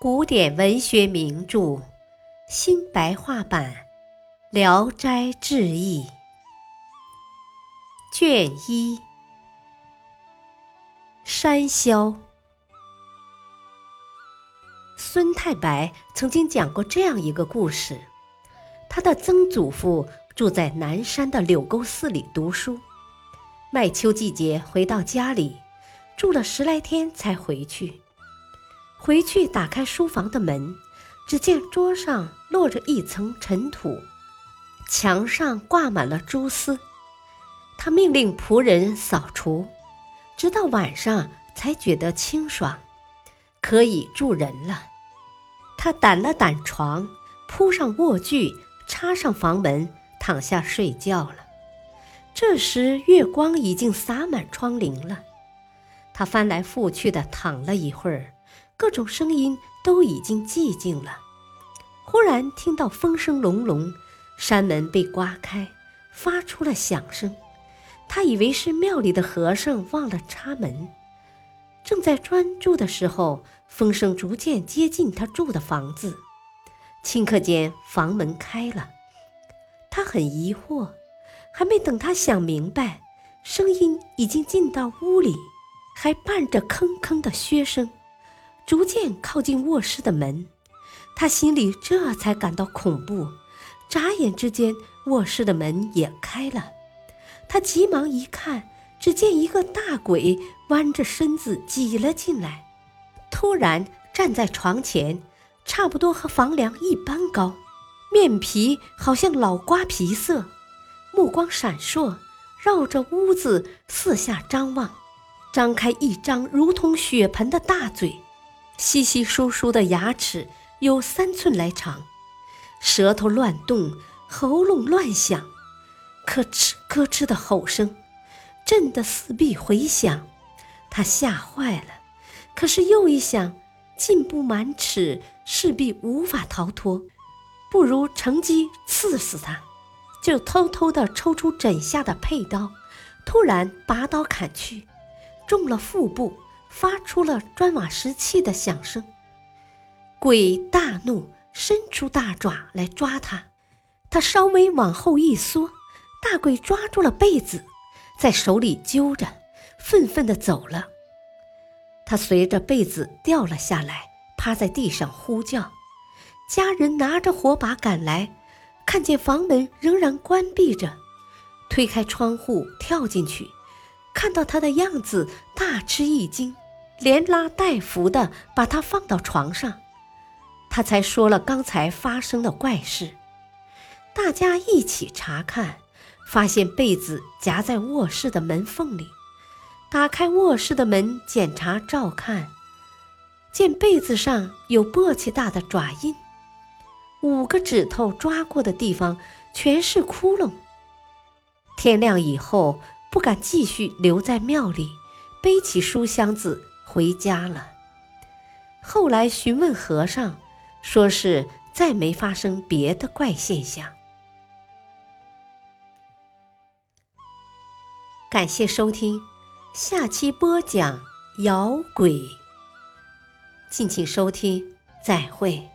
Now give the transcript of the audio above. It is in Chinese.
古典文学名著新白话版《聊斋志异》卷一：山魈。孙太白曾经讲过这样一个故事：他的曾祖父住在南山的柳沟寺里读书，麦秋季节回到家里。住了十来天才回去。回去打开书房的门，只见桌上落着一层尘土，墙上挂满了蛛丝。他命令仆人扫除，直到晚上才觉得清爽，可以住人了。他掸了掸床，铺上卧具，插上房门，躺下睡觉了。这时月光已经洒满窗棂了。他翻来覆去的躺了一会儿，各种声音都已经寂静了。忽然听到风声隆隆，山门被刮开，发出了响声。他以为是庙里的和尚忘了插门，正在专注的时候，风声逐渐接近他住的房子。顷刻间，房门开了。他很疑惑，还没等他想明白，声音已经进到屋里。还伴着吭吭的靴声，逐渐靠近卧室的门，他心里这才感到恐怖。眨眼之间，卧室的门也开了，他急忙一看，只见一个大鬼弯着身子挤了进来，突然站在床前，差不多和房梁一般高，面皮好像老瓜皮色，目光闪烁，绕着屋子四下张望。张开一张如同血盆的大嘴，稀稀疏疏的牙齿有三寸来长，舌头乱动，喉咙乱响，咯吱咯吱的吼声震得四壁回响。他吓坏了，可是又一想，进不满尺，势必无法逃脱，不如乘机刺死他，就偷偷地抽出枕下的佩刀，突然拔刀砍去。中了腹部，发出了砖瓦石器的响声。鬼大怒，伸出大爪来抓他。他稍微往后一缩，大鬼抓住了被子，在手里揪着，愤愤地走了。他随着被子掉了下来，趴在地上呼叫。家人拿着火把赶来，看见房门仍然关闭着，推开窗户跳进去。看到他的样子，大吃一惊，连拉带扶的把他放到床上。他才说了刚才发生的怪事。大家一起查看，发现被子夹在卧室的门缝里。打开卧室的门检查照看，见被子上有簸箕大的爪印，五个指头抓过的地方全是窟窿。天亮以后。不敢继续留在庙里，背起书箱子回家了。后来询问和尚，说是再没发生别的怪现象。感谢收听，下期播讲摇鬼。敬请收听，再会。